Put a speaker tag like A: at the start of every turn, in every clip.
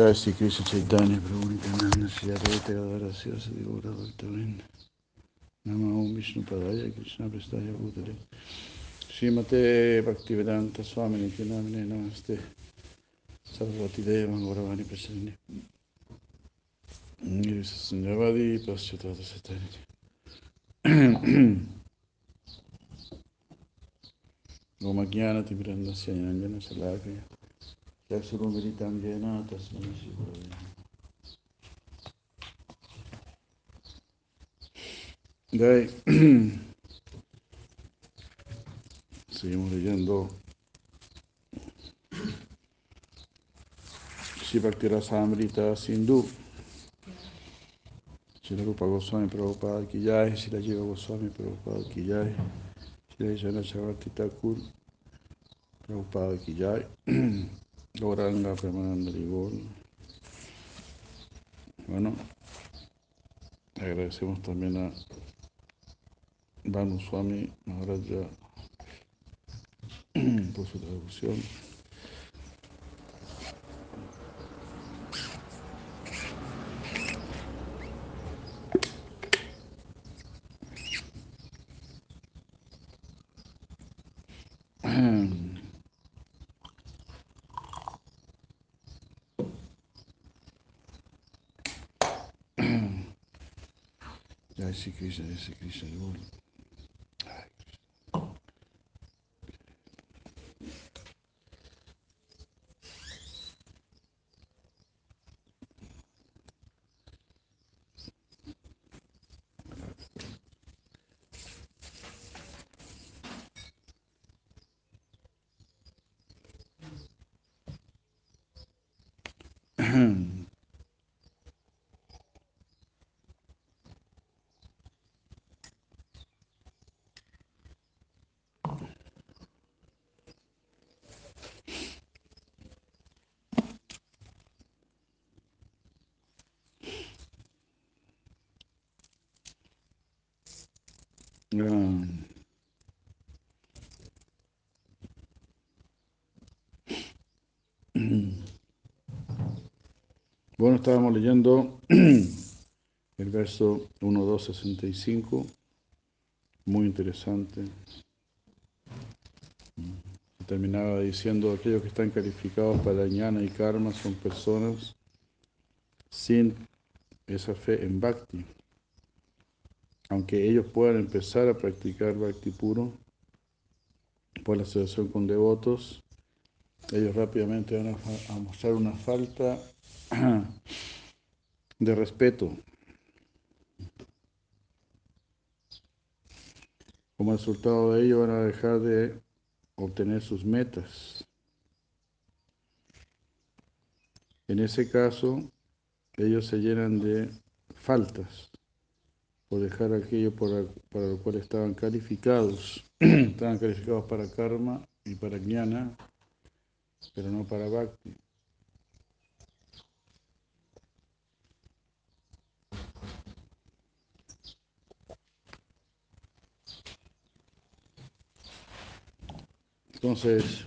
A: Jai Sri Krishna Chaitanya Prabhu Nityananda Shri Advaita Gadara Sivasadi Gaura Bhaktavinda Namo Om Vishnu Padaya Krishna Prestaya Bhutale Srimate Bhaktivedanta Swami Nityanamine Namaste Sarvati Deva Gauravani Prasani Nirvisa Sanjavadi Paschatata Satani Om Ajnana Timirandasya Yanjana Salakaya De ahí, seguimos leyendo Shivakti Sindhu Shila Rupa Goswami Prabhupada Ki Jai Shila Jiva Goswami Prabhupada Ki Jai. Shila Jana Chavarti Thakur Prabhupada Ki Premananda Rigol Bueno, agradecemos también a Banu Swami Maharaja por su traducción. Jai Sri Krishna, Jai Sri Krishna, Lord. Hare Krishna. Ah. Bueno, estábamos leyendo el verso 1.265, muy interesante. Se terminaba diciendo, aquellos que están calificados para ñana y karma son personas sin esa fe en bhakti. Aunque ellos puedan empezar a practicar bhakti puro por la asociación con devotos, ellos rápidamente van a mostrar una falta de respeto. Como resultado de ello van a dejar de obtener sus metas. En ese caso, ellos se llenan de faltas por dejar aquello por, para lo cual estaban calificados. estaban calificados para karma y para jnana, pero no para bhakti. Entonces,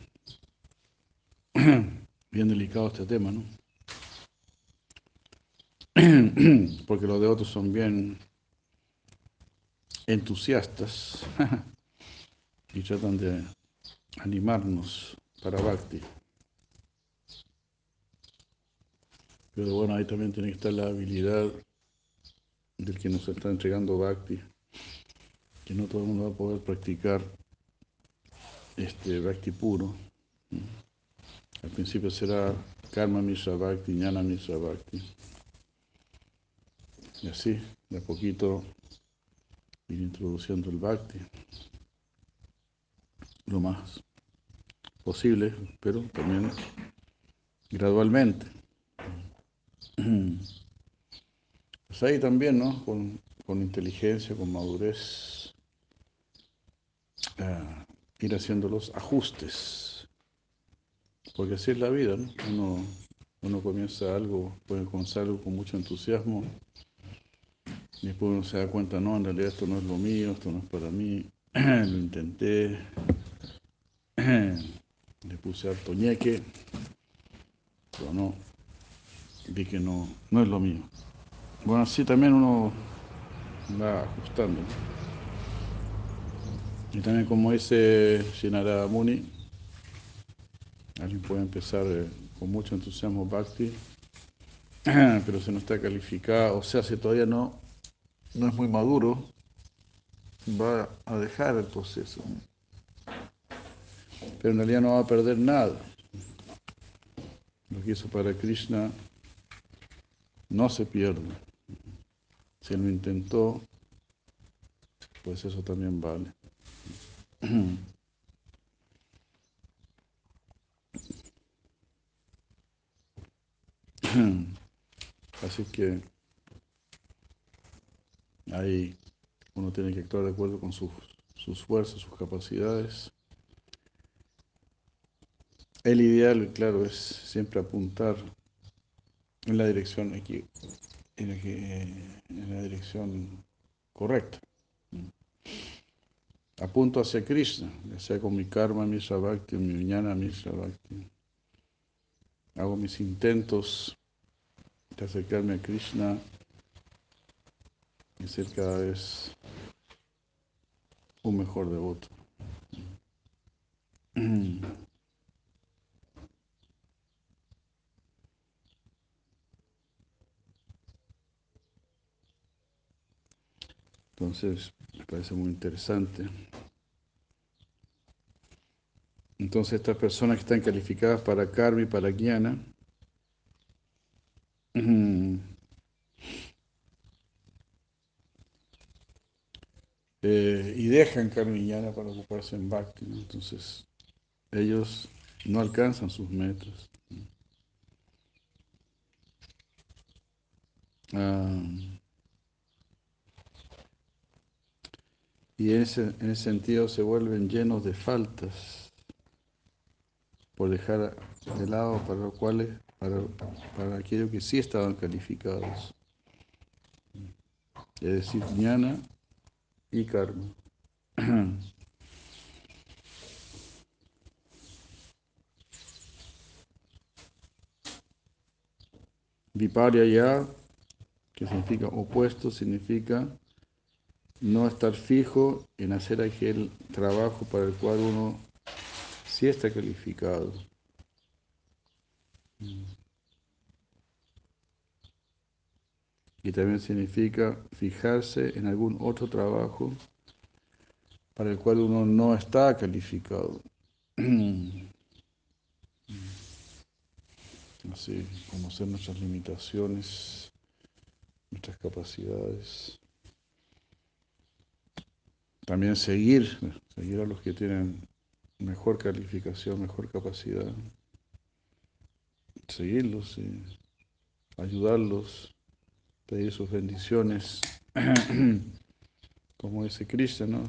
A: bien delicado este tema, ¿no? Porque los de otros son bien entusiastas y tratan de animarnos para Bhakti. Pero bueno, ahí también tiene que estar la habilidad del que nos está entregando Bhakti, que no todo el mundo va a poder practicar este Bhakti puro. Al principio será Karma Mishra Bhakti, Jnana Mishra Bhakti. Y así, de a poquito, ir introduciendo el Bhakti lo más posible, pero también gradualmente. Pues ahí también, ¿no? Con, con inteligencia, con madurez, uh, ir haciendo los ajustes. Porque así es la vida, ¿no? Uno, uno comienza algo, puede comenzar algo con mucho entusiasmo, y después uno se da cuenta, no, en realidad esto no es lo mío, esto no es para mí, lo intenté, le puse harto ñeque, pero no, vi que no, no es lo mío. Bueno, así también uno va ajustando. Y también como dice Shinara Muni, alguien puede empezar eh, con mucho entusiasmo Bhakti, pero si no está calificado, o sea, si todavía no, no es muy maduro, va a dejar el proceso. Pero en realidad no va a perder nada. Lo que hizo para Krishna no se pierde. Si lo intentó, pues eso también vale. Así que ahí uno tiene que actuar de acuerdo con sus, sus fuerzas, sus capacidades. El ideal, claro, es siempre apuntar en la dirección en la, en la dirección correcta. Apunto hacia Krishna, ya sea con mi karma, mi Bhakti, mi viñana, mi Bhakti. Hago mis intentos de acercarme a Krishna y ser cada vez un mejor devoto. Entonces, parece muy interesante. Entonces, estas personas que están calificadas para karma y para guiana, eh, y dejan karma y guiana para ocuparse en bhakti. Entonces, ellos no alcanzan sus metas. Ah, y en ese, en ese sentido se vuelven llenos de faltas por dejar de lado para lo cual para, para aquello que sí estaban calificados. Es decir, jnana y karma. Viparya ya, que significa opuesto, significa no estar fijo en hacer aquel trabajo para el cual uno sí está calificado. Y también significa fijarse en algún otro trabajo para el cual uno no está calificado. Así, conocer nuestras limitaciones, nuestras capacidades. También seguir, seguir a los que tienen mejor calificación, mejor capacidad. Seguirlos y ayudarlos, pedir sus bendiciones. Como dice Cristo, ¿no?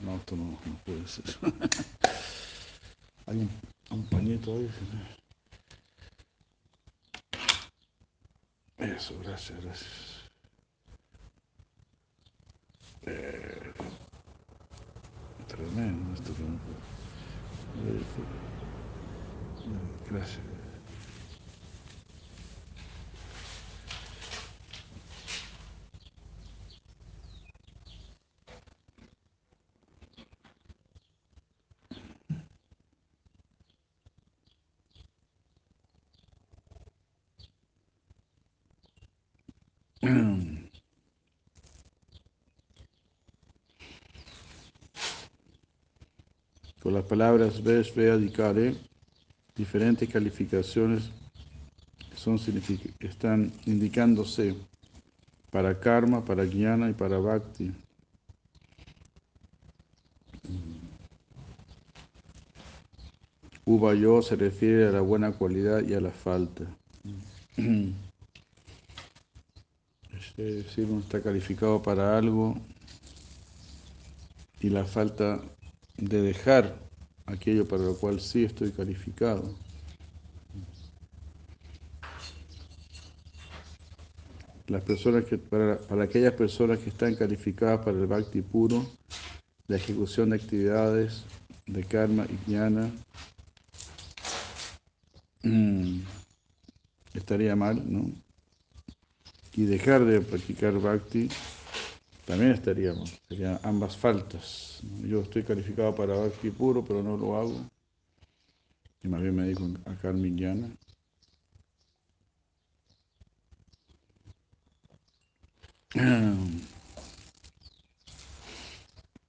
A: no, esto no, puede ser. Hay un, un pañito ahí. Eso, gracias, gracias. Eh, tremendo esto que eh, Gracias. Con las palabras ves, vea, dicare, diferentes calificaciones son, están indicándose para karma, para jnana y para bhakti. Ubayo se refiere a la buena cualidad y a la falta. Es decir, uno está calificado para algo y la falta de dejar aquello para lo cual sí estoy calificado. Las personas que, para, para aquellas personas que están calificadas para el bhakti puro, la ejecución de actividades de karma y jnana mm, estaría mal, ¿no? Y dejar de practicar bhakti también estaría mal, serían ambas faltas. Yo estoy calificado para bhakti puro, pero no lo hago. Y más bien me dedico a karma y jnana.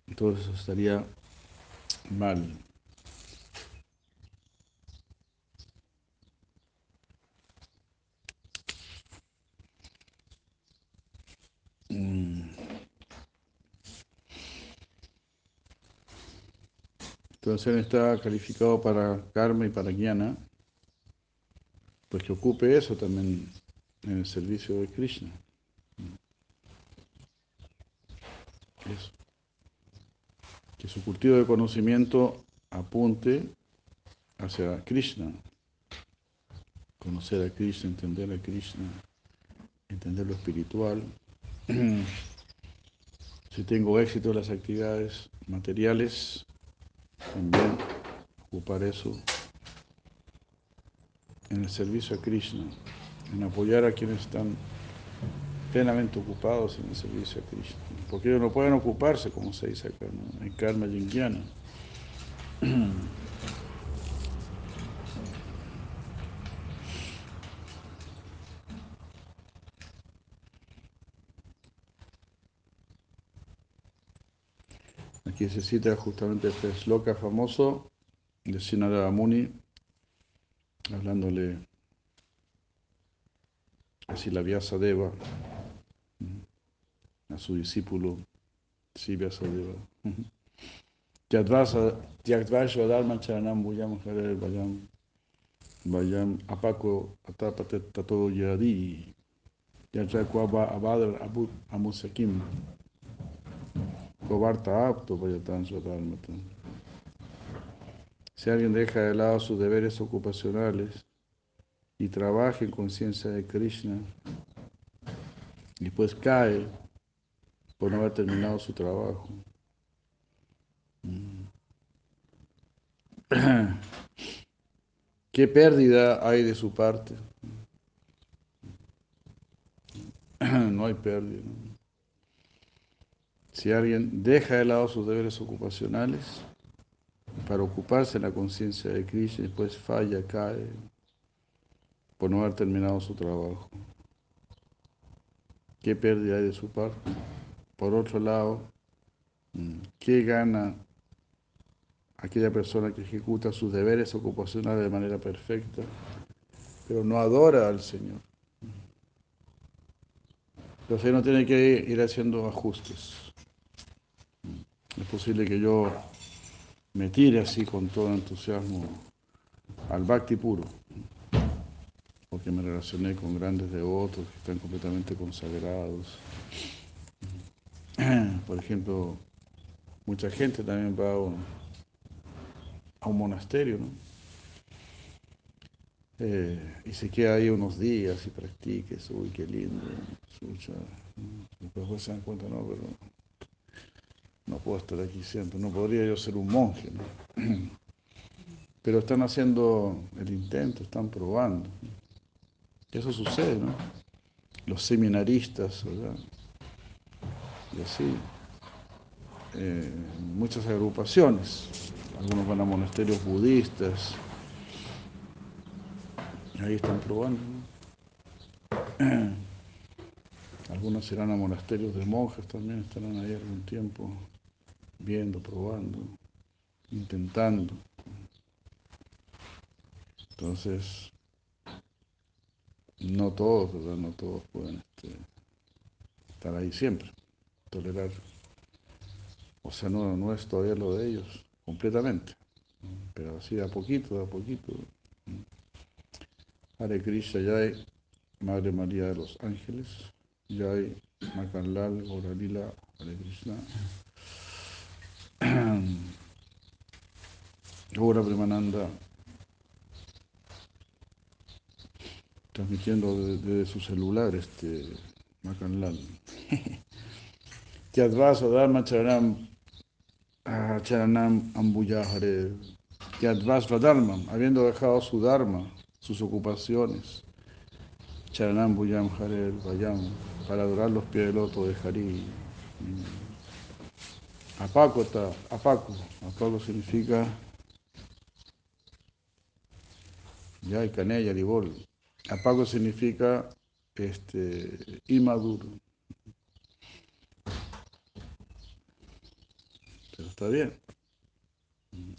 A: Entonces estaría mal. Entonces está calificado para karma y para jnana, pues que ocupe eso también en el servicio de Krishna. Que su cultivo de conocimiento apunte hacia Krishna. Conocer a Krishna, entender a Krishna, entender lo espiritual. Si tengo éxito en las actividades materiales, también ocupar eso en el servicio a Krishna, en apoyar a quienes están plenamente ocupados en el servicio a Krishna. Porque ellos no pueden ocuparse, como se dice acá, en karma yingyana. Aquí se cita justamente este sloka famoso de Sinarada Muni, hablándole así la Vyasadeva a su discípulo Sri Vyasadeva. Tyagdvasva dharma charanam bhujam harer vayam vayam apako atapatet tato yadi yachakwaba abadar abut amusakim kovarta apto swadharmata. Si alguien deja de lado sus deberes ocupacionales y trabaja en conciencia de Krishna, después cae por no haber terminado su trabajo. ¿Qué pérdida hay de su parte? No hay pérdida. ¿no? Si alguien deja de lado sus deberes ocupacionales para ocuparse en la conciencia de Krishna después falla, cae por no haber terminado su trabajo. ¿Qué pérdida hay de su parte? Por otro lado, ¿qué gana aquella persona que ejecuta sus deberes ocupacionales de manera perfecta, pero no adora al Señor? Entonces no tiene que ir haciendo ajustes. Posible que yo me tire así con todo entusiasmo al bhakti puro, porque me relacioné con grandes devotos que están completamente consagrados. Por ejemplo, mucha gente también va a un, monasterio, ¿no? Eh, y se queda ahí unos días y practica eso, uy, qué lindo, escucha. Después se dan cuenta, no, pero no puedo estar aquí siempre, no podría yo ser un monje, ¿no? Pero están haciendo el intento, están probando. Eso sucede, ¿no? Los seminaristas, ¿verdad? Y así, eh, muchas agrupaciones. Algunos van a monasterios budistas. Ahí están probando. ¿no? Algunos irán a monasterios de monjas también, estarán ahí algún tiempo viendo, probando, intentando. Entonces, no todos, ¿verdad? No todos pueden este, estar ahí siempre, tolerar. O sea, no, no es todavía lo de ellos, completamente. pero así de a poquito, de a poquito. Hare Krishna, Jai, Madre María de los Ángeles, Jai, Makanlal, Gauralila, Hare Krishna. Gaura Premananda, transmitiendo desde su celular este Makanlal. Tyadvaso Dharma Charanam ah, Charanam Ambuyahare. Tyadvasva Dharma, habiendo dejado su Dharma, sus ocupaciones. Charanam Buyam Hare Vayam, para adorar los pies del loto de Hari. Apaco está, apaco. Apaco significa ya hay canella, libol. Apago significa este, inmaduro. Pero está bien.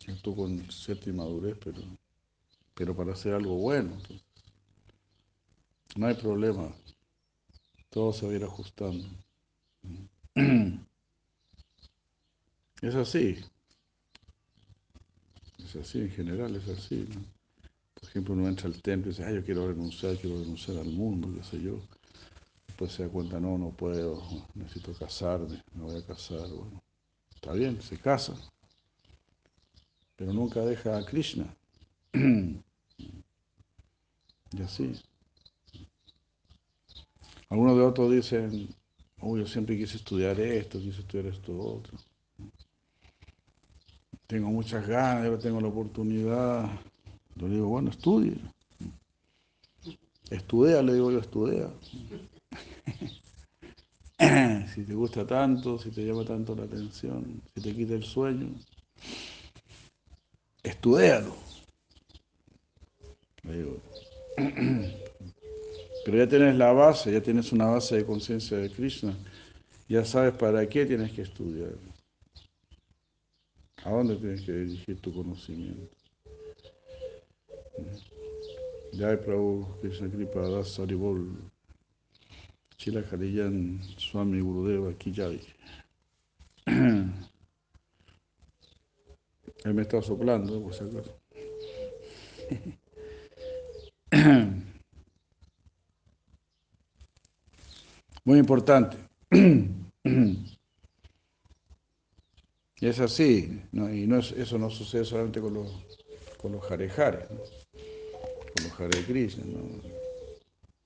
A: Esto con cierta inmadurez, pero, pero para hacer algo bueno. no hay problema. Todo se va a ir ajustando. Es así. Es así, en general es así. ¿no? Por ejemplo, uno entra al templo y dice, ah, yo quiero renunciar, quiero renunciar al mundo, qué sé yo. Después se da cuenta, no, no puedo, necesito casarme, me voy a casar. Bueno, está bien, se casa, pero nunca deja a Krishna. y así. Algunos de otros dicen, oh, yo siempre quise estudiar esto, quise estudiar esto otro. Tengo muchas ganas, ahora tengo la oportunidad. Yo le digo, bueno, estudie. Estudia, le digo yo, estudia. si te gusta tanto, si te llama tanto la atención, si te quita el sueño, estudialo. Le digo. Pero ya tienes la base, ya tienes una base de conciencia de Krishna, ya sabes para qué tienes que estudiar. ¿A dónde tienes que dirigir tu conocimiento? Jai Prabhu Krishna Kripa Das Chila Hariyan Swami Gurudeva Ki Jai. Él me está soplando, por si acaso. Muy importante. Y es así, ¿no? y no es, eso no sucede solamente con los, con los jarejares, ¿no? con los Hare Krishna. ¿no?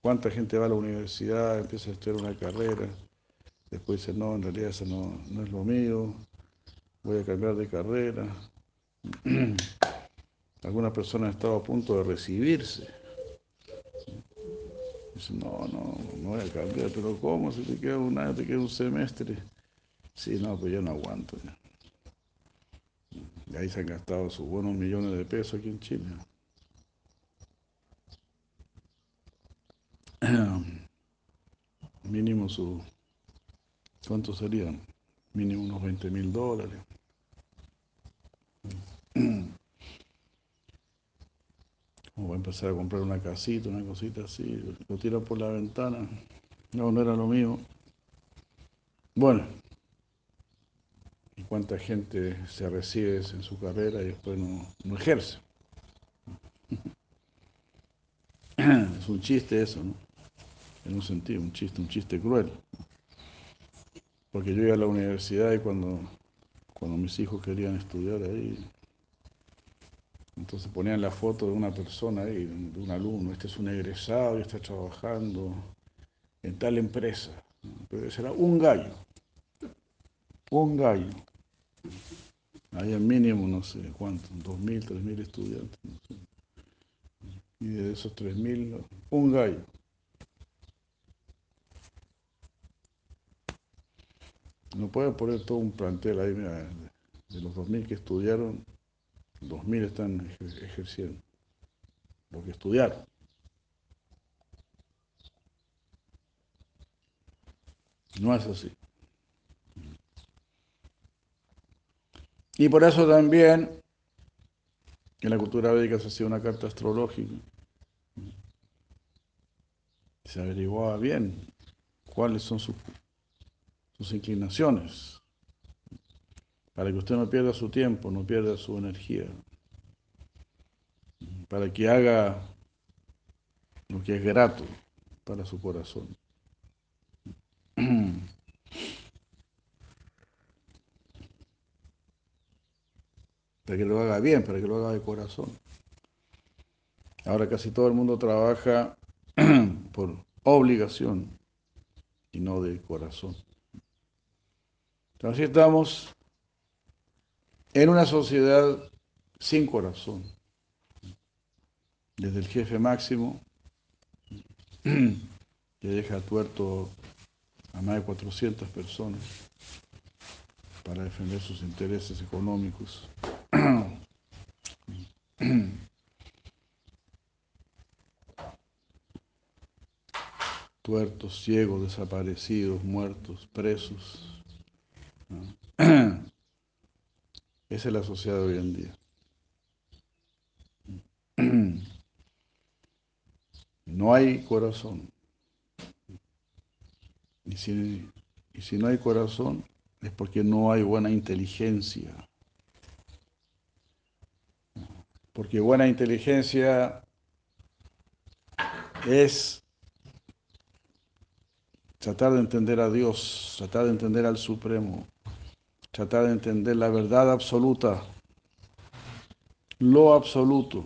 A: ¿Cuánta gente va a la universidad, empieza a estudiar una carrera, después dice, no, en realidad eso no, no es lo mío, voy a cambiar de carrera? Algunas personas han estado a punto de recibirse. Dicen, no, no, no voy a cambiar, pero ¿cómo? Si te queda un año, te queda un semestre. Sí, no, pues yo no aguanto. Ya. Ahí se han gastado sus buenos millones de pesos aquí en Chile. Mínimo su... ¿Cuánto serían? Mínimo unos 20 mil dólares. O va a empezar a comprar una casita, una cosita así, lo tira por la ventana. No, no era lo mío. Bueno, cuánta gente se recibe en su carrera y después no, ejerce. Es un chiste eso, ¿no? En un sentido, un chiste, un chiste cruel. Porque yo iba a la universidad y cuando, cuando mis hijos querían estudiar ahí, entonces ponían la foto de una persona ahí, de un alumno, este es un egresado y está trabajando en tal empresa. Pero será un gallo, un gallo. Hay al mínimo, no sé cuánto, dos mil, tres mil estudiantes. No sé. Y de esos tres mil, un gallo. No pueden poner todo un plantel ahí, mira, de, los dos mil que estudiaron, dos mil están ejer- ejerciendo. Porque estudiaron. No es así. Y por eso también en la cultura védica se hacía una carta astrológica. Se averiguaba bien cuáles son sus, sus inclinaciones, para que usted no pierda su tiempo, no pierda su energía. para que haga lo que es grato para su corazón. Para que lo haga bien, para que lo haga de corazón. Ahora casi todo el mundo trabaja por obligación y no de corazón. Entonces estamos en una sociedad sin corazón. Desde el jefe máximo, que deja tuerto a más de 400 personas para defender sus intereses económicos. Tuertos, ciegos, desaparecidos, muertos, presos. Esa es la sociedad de hoy en día. No hay corazón. Y si, y si no hay corazón, es porque no hay buena inteligencia. Porque buena inteligencia es tratar de entender a Dios, tratar de entender al Supremo, tratar de entender la verdad absoluta, lo absoluto.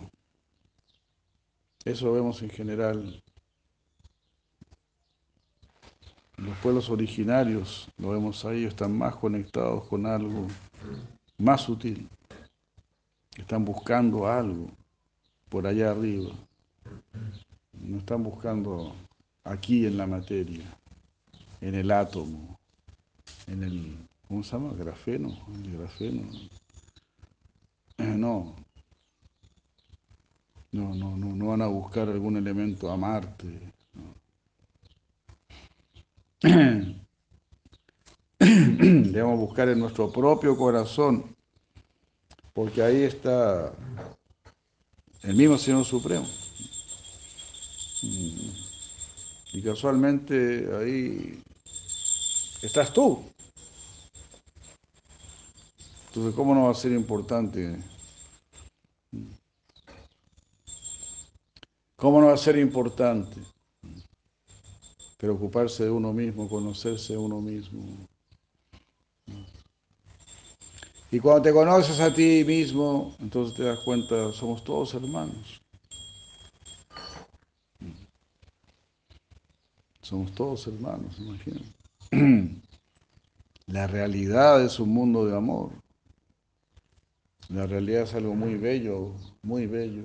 A: Eso vemos en general. Los pueblos originarios, lo vemos ahí, están más conectados con algo más sutil. Están buscando algo por allá arriba. No están buscando aquí en la materia, en el átomo, en el, ¿cómo se llama? Grafeno, grafeno. No, no, no, no, no van a buscar algún elemento a Marte. Debemos buscar en nuestro propio corazón, porque ahí está el mismo Señor Supremo. Y casualmente ahí estás tú. Entonces, ¿cómo no va a ser importante? ¿Cómo no va a ser importante? Preocuparse de uno mismo, conocerse a uno mismo. Y cuando te conoces a ti mismo, entonces te das cuenta, somos todos hermanos. Somos todos hermanos, imagínate. La realidad es un mundo de amor. La realidad es algo muy bello, muy bello.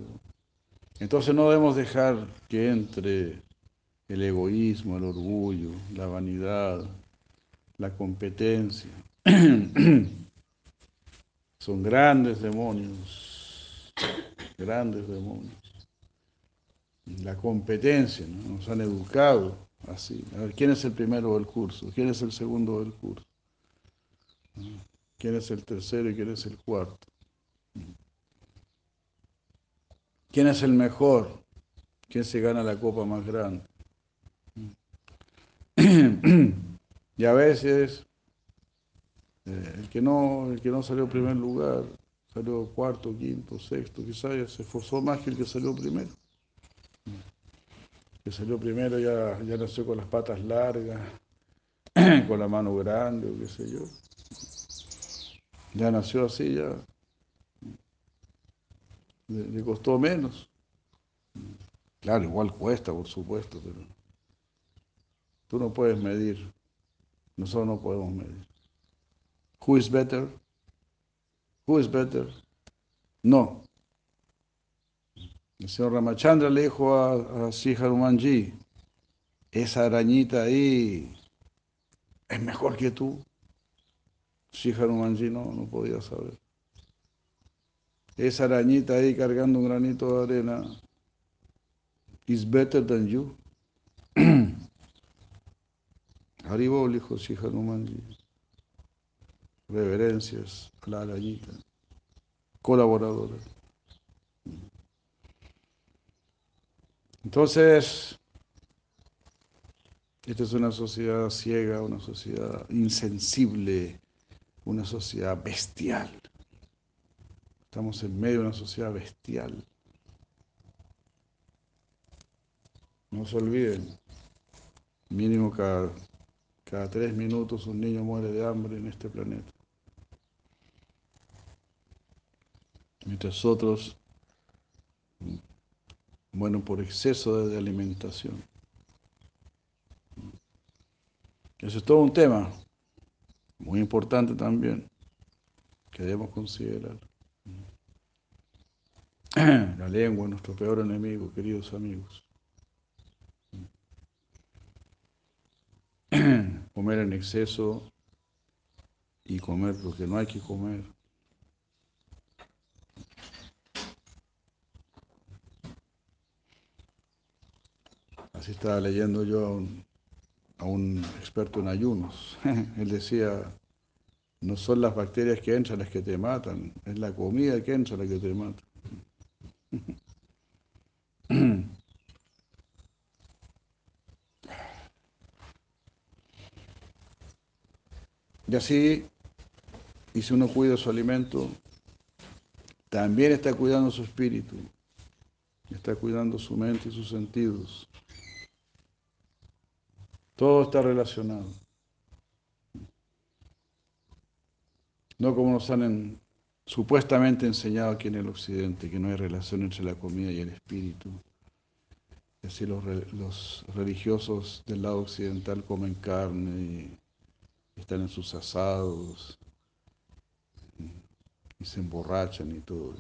A: Entonces no debemos dejar que entre el egoísmo, el orgullo, la vanidad, la competencia. Son grandes demonios, grandes demonios. La competencia, nos han educado así. A ver, ¿quién es el primero del curso? ¿Quién es el segundo del curso? ¿Quién es el tercero y quién es el cuarto? ¿Quién es el mejor? ¿Quién se gana la copa más grande? y a veces eh, el, que no, el que no salió primer lugar, salió cuarto, quinto, sexto, quizás se esforzó más que el que salió primero. El que salió primero ya, ya nació con las patas largas, con la mano grande o qué sé yo. Ya nació así, ya le, costó menos. Claro, igual cuesta, por supuesto, pero tú no puedes medir. Nosotros no podemos medir. Who is better? Who is better? No. El señor Ramachandra le dijo a, a Sri Hanumanji, esa arañita ahí es mejor que tú. Sri Hanumanji no, no podía saber esa arañita ahí cargando un granito de arena is better than you. Haribol, dijo Hanumanji. Reverencias a la arañita. Colaboradora. Entonces, esta es una sociedad ciega, una sociedad insensible, una sociedad bestial. Estamos en medio de una sociedad bestial. No se olviden, mínimo cada, cada tres minutos un niño muere de hambre en este planeta. Mientras otros mueren por exceso de alimentación. Eso es todo un tema muy importante también que debemos considerar. La lengua es nuestro peor enemigo, queridos amigos. Comer en exceso y comer lo que no hay que comer. Así estaba leyendo yo a un, a un experto en ayunos. Él decía, no son las bacterias que entran las que te matan, es la comida que entra la que te mata. Y así, y si uno cuida su alimento, también está cuidando su espíritu, está cuidando su mente y sus sentidos. Todo está relacionado. No como nos han supuestamente enseñado aquí en el occidente, que no hay relación entre la comida y el espíritu. Es decir, los, religiosos del lado occidental comen carne y están en sus asados y se emborrachan y todo.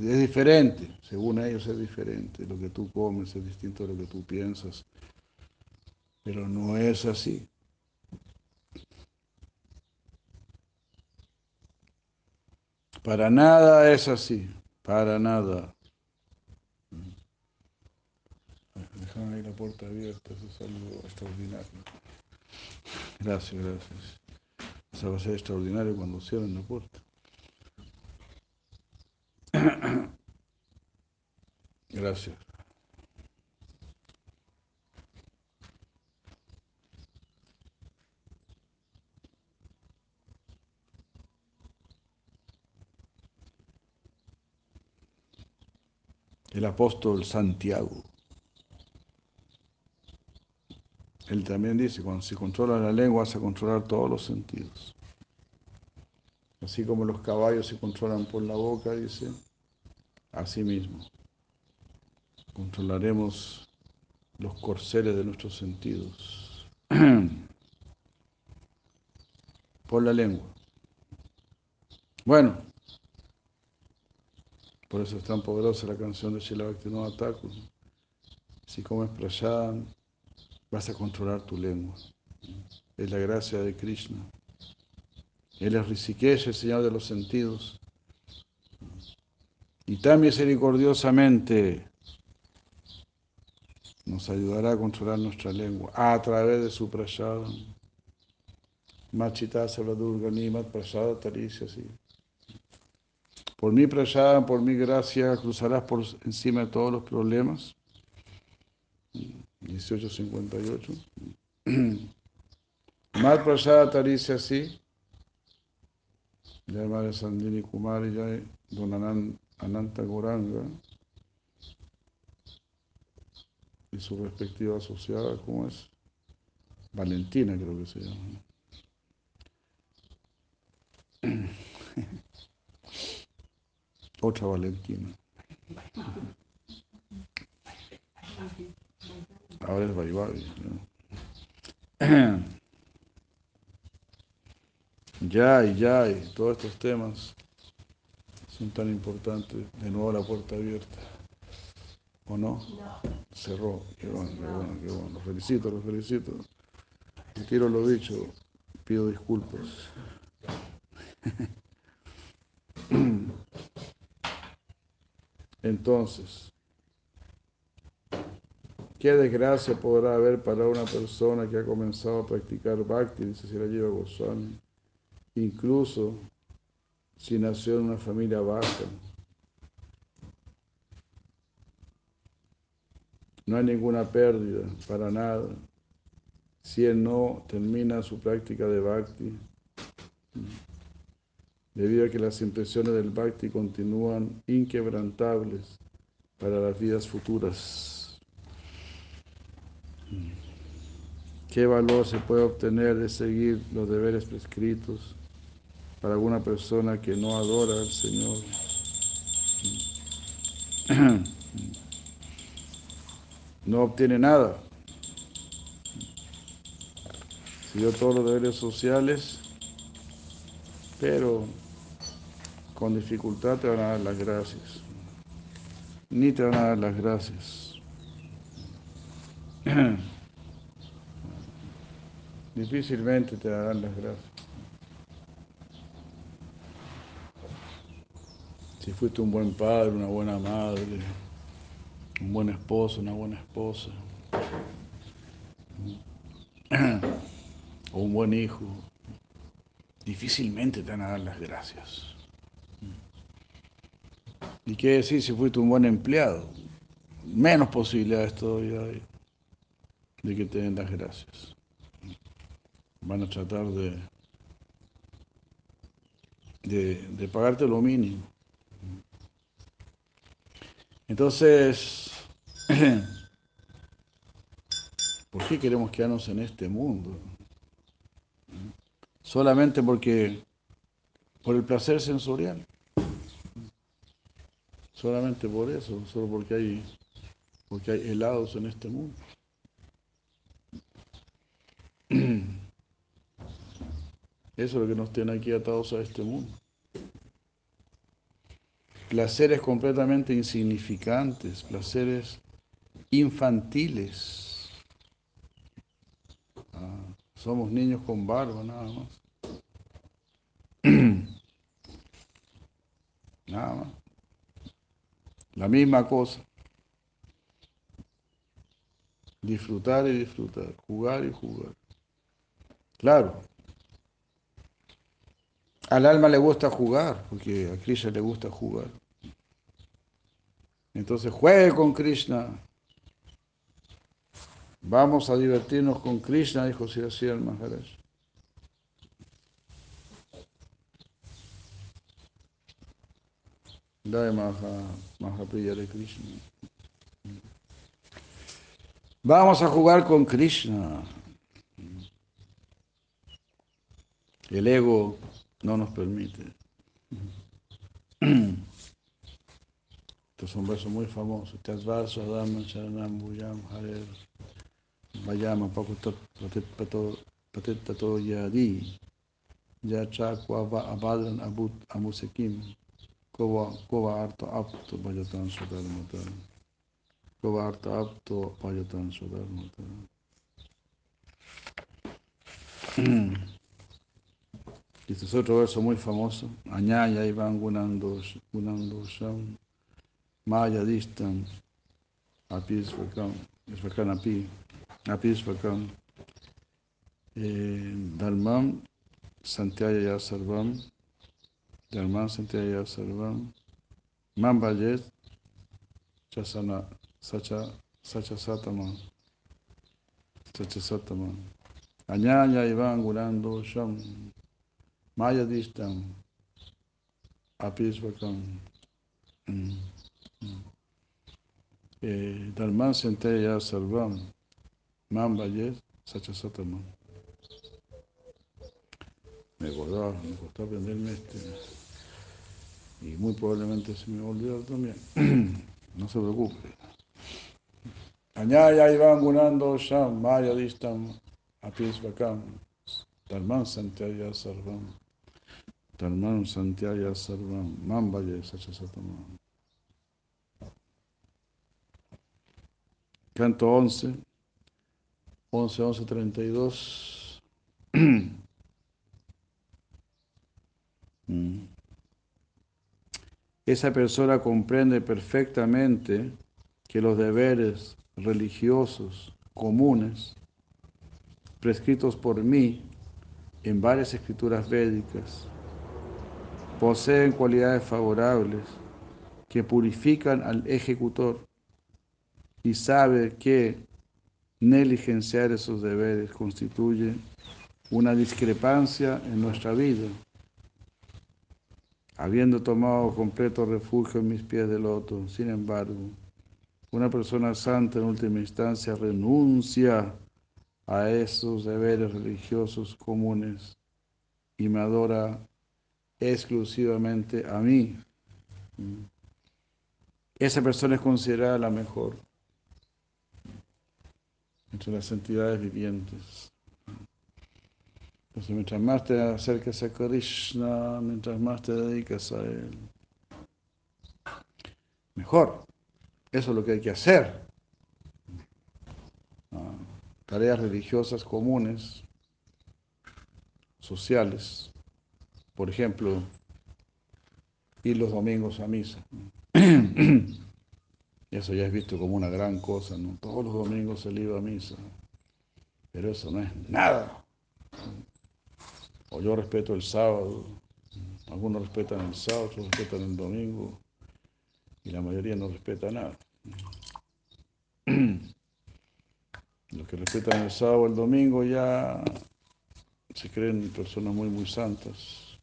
A: es diferente, según ellos es diferente. Lo que tú comes es distinto a lo que tú piensas. Pero no es así. Para nada es así, para nada. Dejaron ahí la puerta abierta, eso es algo extraordinario. Gracias, gracias. Eso va a ser extraordinario cuando cierren la puerta. Gracias. El apóstol Santiago. Él también dice, cuando se controla la lengua, vas controlar todos los sentidos. Así como los caballos se controlan por la boca, dice, así mismo. Controlaremos los corceles de nuestros sentidos por la lengua. Bueno, por eso es tan poderosa la canción de Shila Bhaktivinoda Thakur. Si comes prasad, vas a controlar tu lengua. Es la gracia de Krishna. Él es Rishikesh, el Señor de los sentidos. Y tan misericordiosamente nos ayudará a controlar nuestra lengua a través de su prasad. Machita Durga Nimat Prasada Taricia, así. Por mi prasada, por mi gracia, cruzarás por encima de todos los problemas. 1858. Mat prasada taricia así. Ya Madre Sandini Kumari, ya Don Ananta Goranga y su respectiva asociada, ¿cómo es? Valentina creo que se llama. Otra Valentina. Ahora es Baibabi. Ya y ya y todos estos temas son tan importantes. De nuevo la puerta abierta. ¿O no? Cerró. Qué bueno, qué bueno, qué bueno. Los felicito, los felicito. Quiero lo dicho. Pido disculpas. Entonces, ¿qué desgracia podrá haber para una persona que ha comenzado a practicar bhakti, dice si la lleva Goswami, incluso si nació en una familia baja? No hay ninguna pérdida, para nada, si él no termina su práctica de bhakti debido a que las impresiones del Bhakti continúan inquebrantables para las vidas futuras. ¿Qué valor se puede obtener de seguir los deberes prescritos para alguna persona que no adora al Señor? No obtiene nada. Siguió todos los deberes sociales, pero con dificultad te van a dar las gracias. Ni te van a dar las gracias. Difícilmente te darán las gracias. Si fuiste un buen padre, una buena madre, un buen esposo, una buena esposa, o un buen hijo, difícilmente te van a dar las gracias. ¿Y qué decir si fuiste un buen empleado? Menos posibilidades todavía hay de que te den las gracias. Van a tratar de, de, de pagarte lo mínimo. Entonces, ¿por qué queremos quedarnos en este mundo? Solamente porque, por el placer sensorial. Solamente por eso, solo porque hay, porque hay helados en este mundo. Eso es lo que nos tiene aquí atados a este mundo. Placeres completamente insignificantes, placeres infantiles. Ah, somos niños con barba nada más. nada más. La misma cosa. Disfrutar y disfrutar, jugar y jugar. Claro. Al alma le gusta jugar, porque a Krishna le gusta jugar. Entonces juegue con Krishna. Vamos a divertirnos con Krishna, dijo Sri Maharaj. Dai Maha, Mahapriya de Krishna. Vamos a jugar con Krishna. El ego no nos permite. Estos son versos muy famosos. Tasvaso Adama Charanam Buyam Harer Vayama Arta Apto Vayatan Sudharmata Kova Arta Apto Vayatan Sudharmata Este es otro verso muy famoso. Añaya Ivan Gunando Sham. Maya Distam Apisvakam Svakam Api Apisvakam Dharmam Santyaya Sarvam Dharmam Santyaya Sarvam Mambayet Chasana Sacha Sacha Satama Sacha Satama Añaya Ivan Gunando Sham Maya distam apisvakam dharman senteya sarvam mam vayet sachasatamam. Me acordaba, me costó aprenderme este. Y muy probablemente se me va a olvidar también. no se preocupe. Añaya iban gunando sham maya distam apisvakam dharman senteya sarvam. Dharman Santyaya Sarvam Mambaya Sachasatama. Canto 11, 11, 11, 32. Esa persona comprende perfectamente que los deberes religiosos comunes prescritos por mí en varias escrituras védicas poseen cualidades favorables que purifican al ejecutor y sabe que negligenciar esos deberes constituye una discrepancia en nuestra vida. Habiendo tomado completo refugio en mis pies de loto, sin embargo, Una persona santa en última instancia renuncia a esos deberes religiosos comunes y me adora exclusivamente a mí. Esa persona es considerada la mejor entre las entidades vivientes. Mientras más te acercas a Krishna, mientras más te dedicas a Él, mejor. Eso es lo que hay que hacer. Ah, tareas religiosas comunes, sociales. Por ejemplo, ir los domingos a misa. Eso ya es visto como una gran cosa, ¿no? Todos los domingos se iba a misa. Pero eso no es nada. O yo respeto el sábado. Algunos respetan el sábado, otros respetan el domingo. Y la mayoría no respeta nada. Los que respetan el sábado o el domingo ya se creen personas muy, muy santas.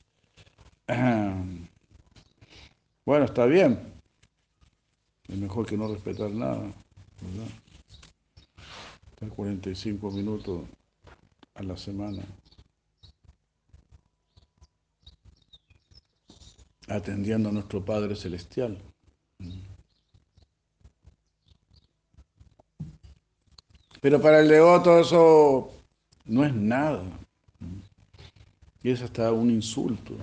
A: Bueno, está bien. Es mejor que no respetar nada, ¿verdad? Estar 45 minutos a la semana atendiendo a nuestro Padre Celestial. Pero para el devoto eso no es nada. Y es hasta un insulto.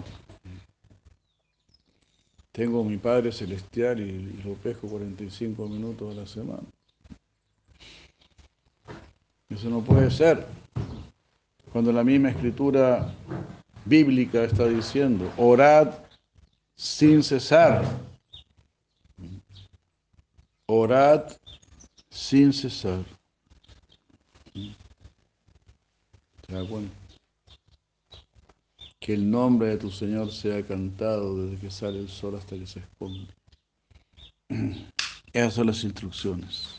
A: Tengo mi Padre Celestial y, lo pesco 45 minutos a la semana. Eso no puede ser. Cuando la misma escritura bíblica está diciendo, orad sin cesar. Orad sin cesar. Que el nombre de tu Señor sea cantado desde que sale el sol hasta que se esconde. Esas son las instrucciones.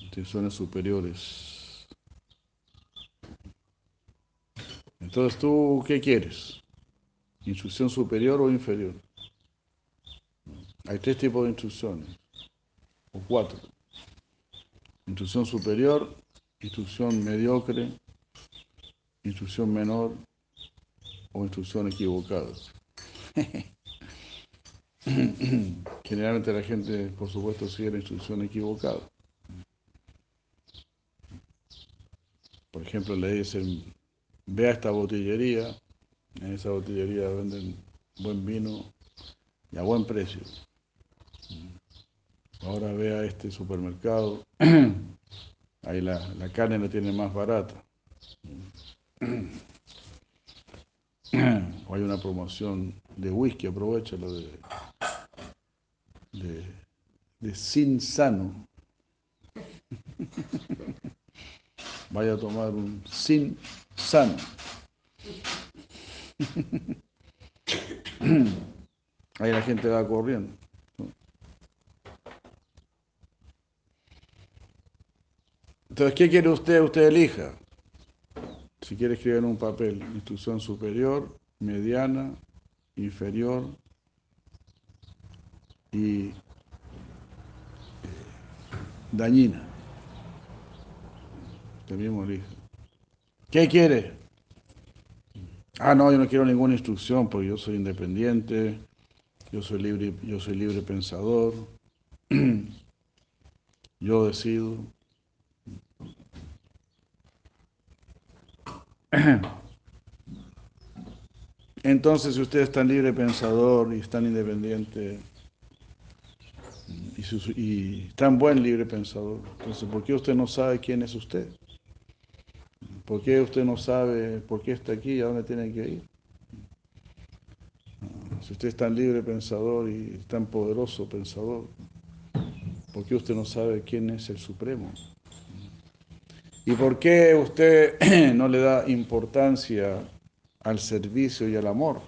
A: Instrucciones superiores. Entonces, ¿tú qué quieres? ¿Instrucción superior o inferior? Hay tres tipos de instrucciones, o cuatro. Instrucción superior, instrucción mediocre, instrucción menor o instrucción equivocada. Generalmente la gente, por supuesto, sigue la instrucción equivocada. Por ejemplo, le dicen, ve a esta botillería, en esa botillería venden buen vino y a buen precio. Ahora ve a este supermercado, ahí la, la carne la tiene más barata. O hay una promoción de whisky, aprovechalo de, de, de sin sano. Vaya a tomar un sin sano. Ahí la gente va corriendo. Entonces, ¿qué quiere usted? Usted elija. Si quiere escribir en un papel, instrucción superior, mediana, inferior y eh, dañina. Mismo elige. ¿Qué quiere? Ah, no, yo no quiero ninguna instrucción porque yo soy independiente, yo soy libre, yo soy libre pensador, yo decido. Entonces, si usted es tan libre pensador y es tan independiente y, tan buen libre pensador, entonces, ¿por qué usted no sabe quién es usted? ¿Por qué usted no sabe por qué está aquí y a dónde tiene que ir? Si usted es tan libre pensador y tan poderoso pensador, ¿por qué usted no sabe quién es el Supremo? ¿Y por qué usted no le da importancia al servicio y al amor?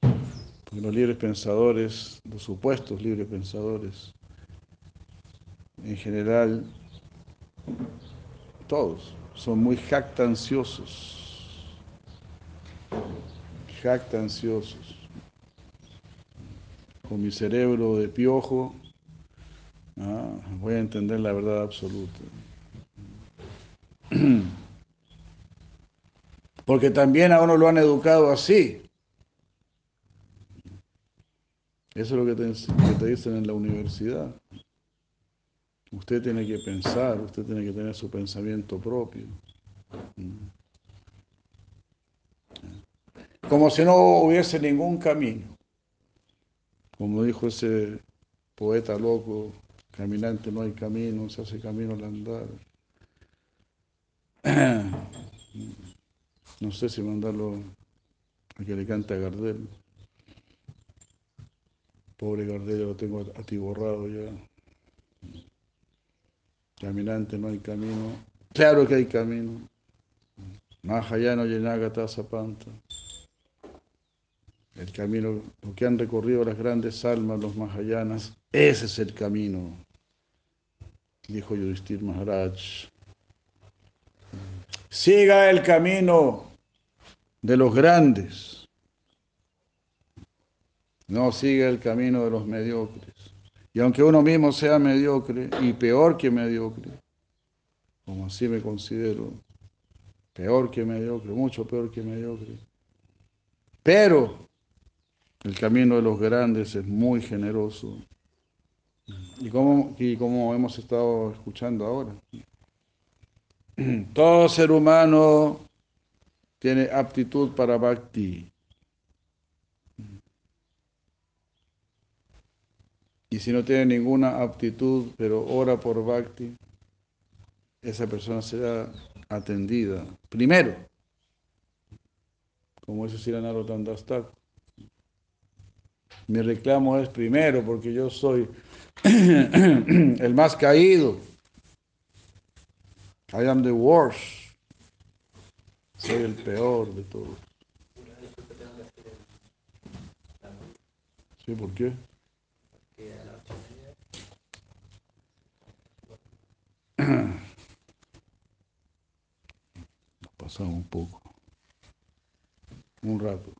A: Porque los libres pensadores, los supuestos libres pensadores, en general, todos son muy jactanciosos. Jactanciosos. con mi cerebro de piojo, ah, voy a entender la verdad absoluta. Porque también a uno lo han educado así. Eso es lo que te, que te dicen en la universidad. Usted tiene que pensar, usted tiene que tener su pensamiento propio. Como si no hubiese ningún camino. Como dijo ese poeta loco, caminante no hay camino, se hace camino al andar. No sé si mandarlo a que le cante a Gardel. Pobre Gardel, lo tengo atiborrado ya. Caminante no hay camino. Claro que hay camino. Mahayana Yenagata Zapanta. El camino, que han recorrido las grandes almas, los Mahayanas, ese es el camino, dijo Yudhishthir Maharaj. Siga el camino de los grandes. No siga el camino de los mediocres. Y aunque uno mismo sea mediocre y peor que mediocre, como así me considero, peor que mediocre, mucho peor que mediocre, pero el camino de los grandes es muy generoso. Y como, y como hemos estado escuchando ahora, todo ser humano tiene aptitud para bhakti. Y si no tiene ninguna aptitud, pero ora por bhakti, esa persona será atendida. Primero, como dice Siranaro Tandastak, mi reclamo es primero porque yo soy el más caído. I am the worst. Soy el peor de todos. ¿Sí? ¿Por qué? Nos pasamos un poco. Un rato.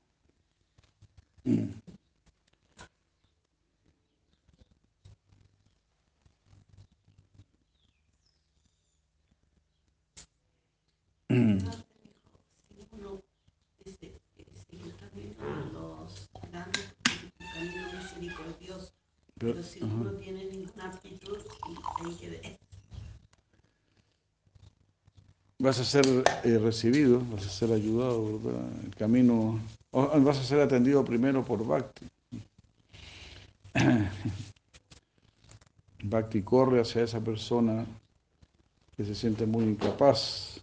B: Pero, si uno no tiene ninguna aptitud, hay que ver.
A: Vas a ser eh, recibido, vas a ser ayudado, ¿verdad? El camino, vas a ser atendido primero por Bhakti. Bhakti corre hacia esa persona que se siente muy incapaz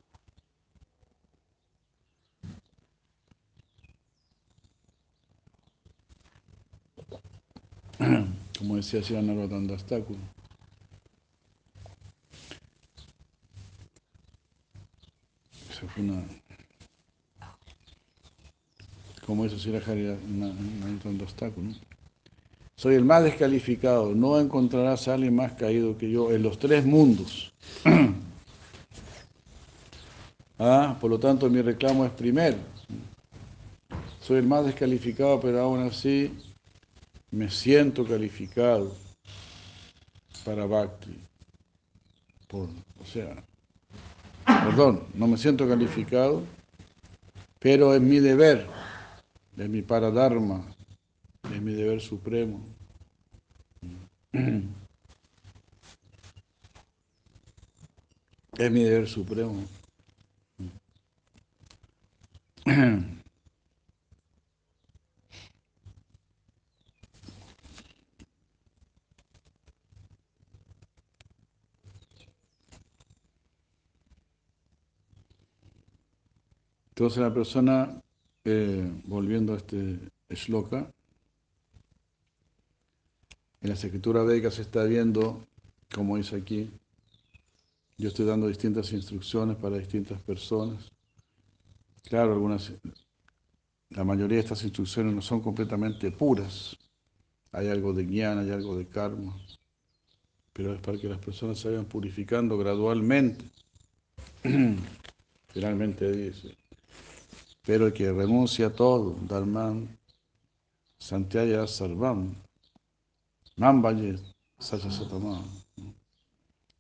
A: como decía Sri Narotandastakul. Una. Como eso Sri Narotandastakul. ¿no? Soy el más descalificado, no encontrarás a alguien más caído que yo en los tres mundos. ah, por lo tanto, mi reclamo es primero. Soy el más descalificado, pero aún así me siento calificado para Bhakti. Por, o sea, perdón, no me siento calificado, pero es mi deber, es mi paradharma, es mi deber supremo. Es mi deber supremo. Entonces la persona, eh, volviendo a este shloka, en las escrituras védicas se está viendo, como dice aquí, yo estoy dando distintas instrucciones para distintas personas. Claro, algunas, la mayoría de estas instrucciones no son completamente puras. Hay algo de guiana, hay algo de karma, pero es para que las personas se vayan purificando gradualmente. Finalmente dice pero el que renuncia a todo, Dharman, Santiaya Sarvam, Nambaye Satama.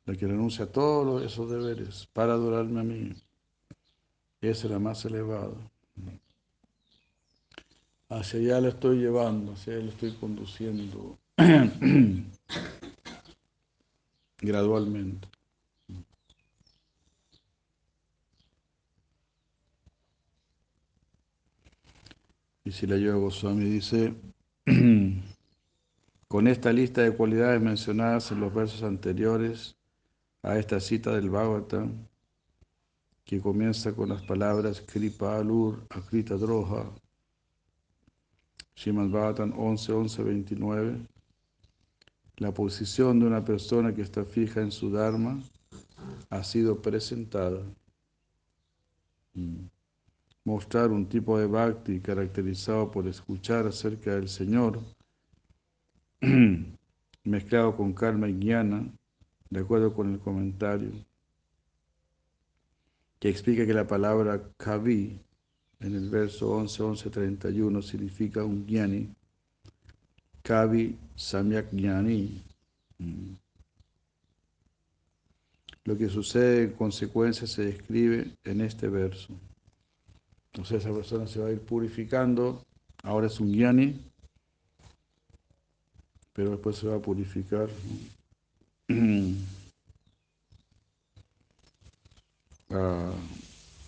A: La que renuncia a todos esos deberes para adorarme a mí. Esa es la más elevada. Hacia allá la estoy llevando, hacia allá la estoy conduciendo gradualmente. Y si la Yoga Goswami dice, con esta lista de cualidades mencionadas en los versos anteriores a esta cita del Bhagavatam, que comienza con las palabras Kripa Alur, Akrita Droha, Srimad Bhagavatam 11, 11, 29, la posición de una persona que está fija en su Dharma ha sido presentada. Mm mostrar un tipo de bhakti caracterizado por escuchar acerca del Señor, mezclado con karma y jnana, de acuerdo con el comentario, que explica que la palabra kavi en el verso 11, 11, 31 significa un jnani, kavi samyak jnani. Mm. Lo que sucede en consecuencia se describe en este verso. Entonces esa persona se va a ir purificando. Ahora es un guiani, pero después se va a purificar. Ah,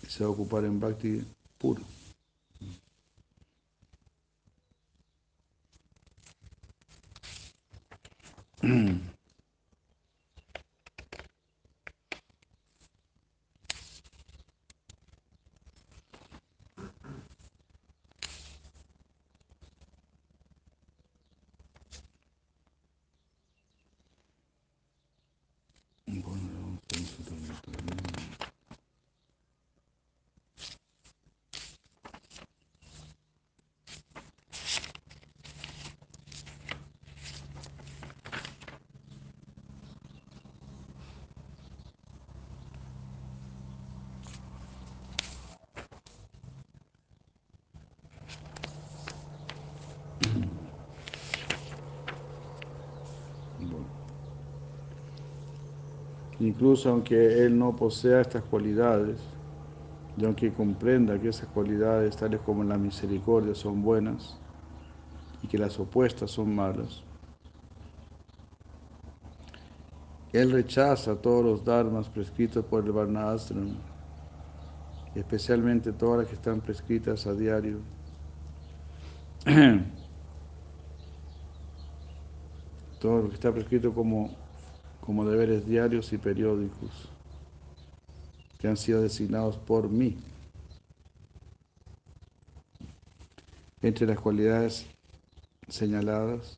A: se va a ocupar en bhakti puro. Incluso aunque él no posea estas cualidades, y aunque comprenda que esas cualidades, tales como la misericordia, son buenas y que las opuestas son malas, él rechaza todos los dharmas prescritos por el Varnashram, especialmente todas las que están prescritas a diario. Todo lo que está prescrito como como deberes diarios y periódicos que han sido designados por mí. Entre las cualidades señaladas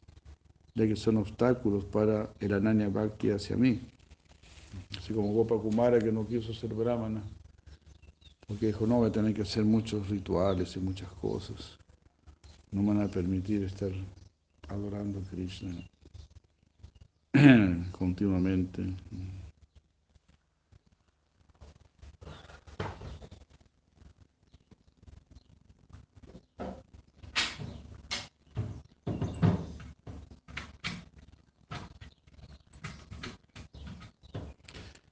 A: de que son obstáculos para el Ananya Bhakti hacia mí. Así como Gopa Kumara que no quiso ser brahmana, porque dijo, no, voy a tener que hacer muchos rituales y muchas cosas. No me van a permitir estar adorando a Krishna. continuamente.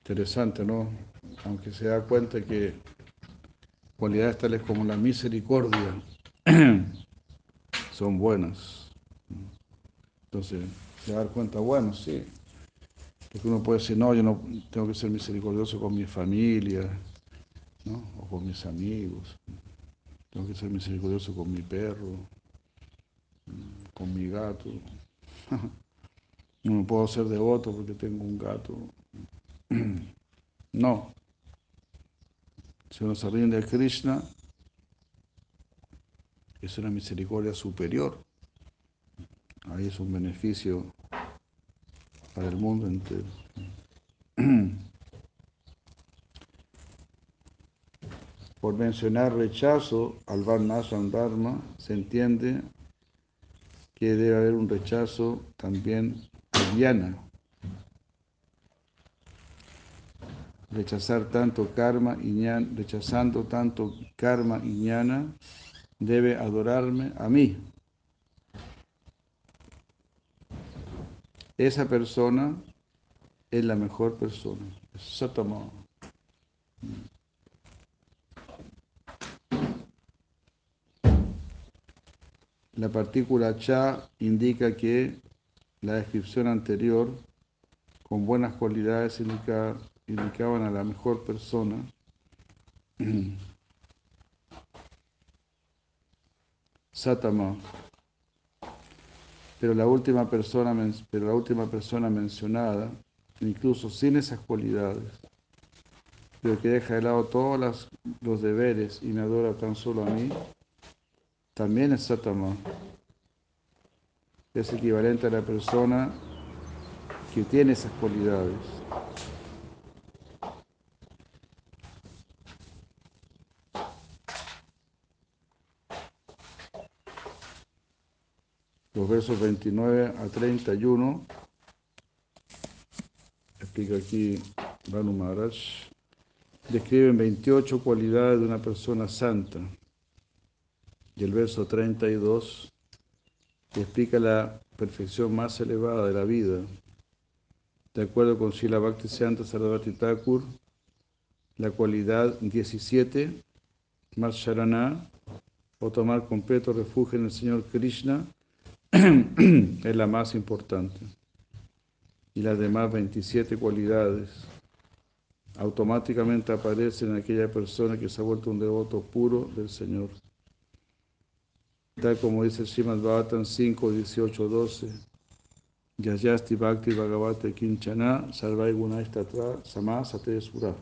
A: Interesante, ¿no? Aunque se da cuenta que cualidades tales como la misericordia son buenas. Entonces, se dar cuenta, bueno, sí. Porque uno puede decir, no, yo no tengo que ser misericordioso con mi familia, ¿no? O con mis amigos. Tengo que ser misericordioso con mi perro, con mi gato. No puedo ser devoto porque tengo un gato. No. Si uno se rinde a Krishna, es una misericordia superior. Ahí es un beneficio para el mundo entero. Por mencionar rechazo al Varnashram Dharma, se entiende que debe haber un rechazo también a Rechazar tanto karma y rechazando tanto karma y ñana, debe adorarme a mí. Esa persona es la mejor persona. Satama. La partícula cha indica que la descripción anterior, con buenas cualidades, indica, indicaban a la mejor persona. Satama. Pero la última persona, pero la última persona mencionada, incluso sin esas cualidades, pero que deja de lado todos los deberes y me adora tan solo a mí, también es Satama. Es equivalente a la persona que tiene esas cualidades. Los versos 29 a 31, explica aquí Banu Maharaj, describen 28 cualidades de una persona santa. Y el verso 32 explica la perfección más elevada de la vida. De acuerdo con Sila Bhakti Santa Sarasvati Thakur, la cualidad 17, más sharana, o tomar completo refugio en el Señor Krishna, es la más importante. Y las demás 27 cualidades automáticamente aparecen en aquella persona que se ha vuelto un devoto puro del Señor. Tal como dice Srimad Bhavatan 5, 18, 12. Yayasti Bhakti Bhagavate Kinchana Sarvai Gunaistatva Samasate Sura.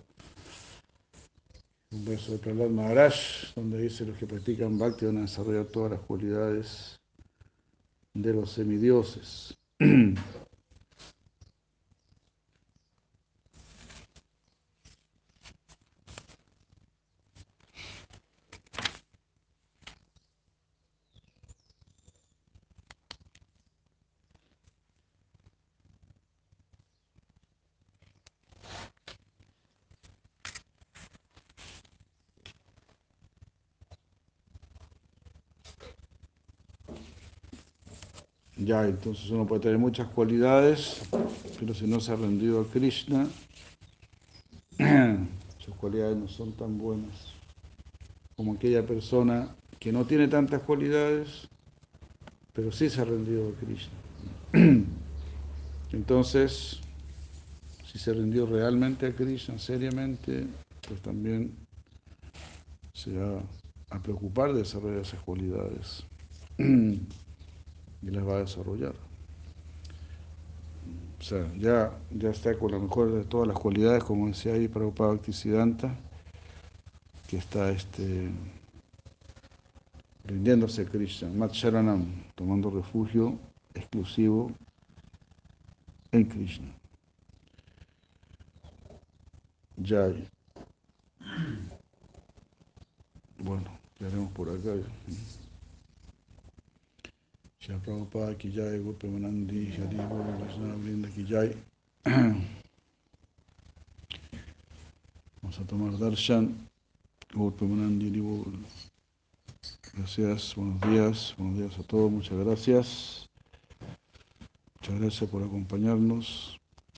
A: Un verso de Prahlad Maharaj, donde dice los que practican Bhakti van a desarrollar todas las cualidades de los semidioses. Ya, entonces uno puede tener muchas cualidades, pero si no se ha rendido a Krishna, sus cualidades no son tan buenas como aquella persona que no tiene tantas cualidades, pero sí se ha rendido a Krishna. Entonces, si se rindió realmente a Krishna, seriamente, pues también se va a preocupar de desarrollar esas cualidades. y las va a desarrollar. O sea, ya, ya está con la mejor de todas las cualidades, como decía ahí Prabhupada Bhaktisiddhanta, que está este, rindiéndose a Krishna, Matsharanam, tomando refugio exclusivo en Krishna. Ya. Bueno, quedaremos por acá. Shri Prabhupada ki jai, Gopi Manandi, Hari Bol, Vaishnava Brinda ki jai. Vamos a tomar darshan. Gopi Manandi, Hari Bol. Gracias, buenos días, buenos días a todos, muchas gracias. Muchas gracias por acompañarnos.